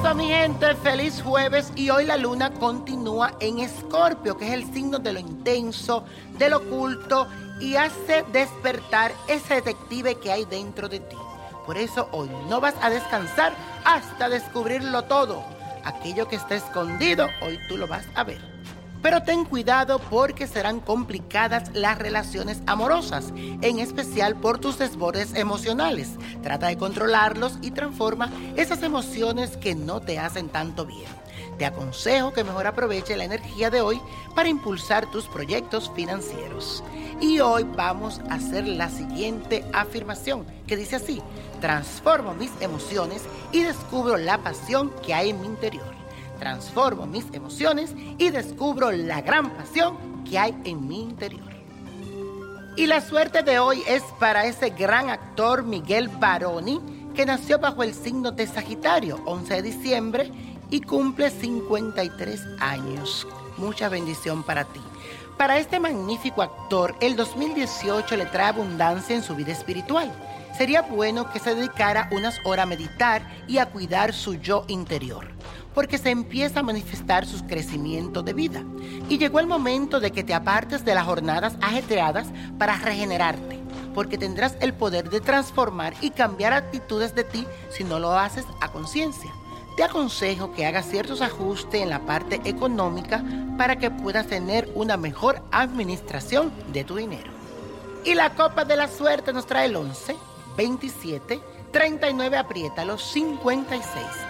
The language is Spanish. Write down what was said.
Eso, mi gente, feliz jueves. Y hoy la luna continúa en Escorpio, que es el signo de lo intenso, de lo oculto y hace despertar ese detective que hay dentro de ti. Por eso hoy no vas a descansar hasta descubrirlo todo. Aquello que está escondido, hoy tú lo vas a ver. Pero ten cuidado porque serán complicadas las relaciones amorosas, en especial por tus desbordes emocionales. Trata de controlarlos y transforma esas emociones que no te hacen tanto bien. Te aconsejo que mejor aproveche la energía de hoy para impulsar tus proyectos financieros. Y hoy vamos a hacer la siguiente afirmación que dice así, transformo mis emociones y descubro la pasión que hay en mi interior transformo mis emociones y descubro la gran pasión que hay en mi interior. Y la suerte de hoy es para ese gran actor Miguel Baroni, que nació bajo el signo de Sagitario, 11 de diciembre, y cumple 53 años. Mucha bendición para ti. Para este magnífico actor, el 2018 le trae abundancia en su vida espiritual. Sería bueno que se dedicara unas horas a meditar y a cuidar su yo interior porque se empieza a manifestar su crecimiento de vida. Y llegó el momento de que te apartes de las jornadas ajetreadas para regenerarte, porque tendrás el poder de transformar y cambiar actitudes de ti si no lo haces a conciencia. Te aconsejo que hagas ciertos ajustes en la parte económica para que puedas tener una mejor administración de tu dinero. Y la copa de la suerte nos trae el 11, 27, 39 aprieta los 56.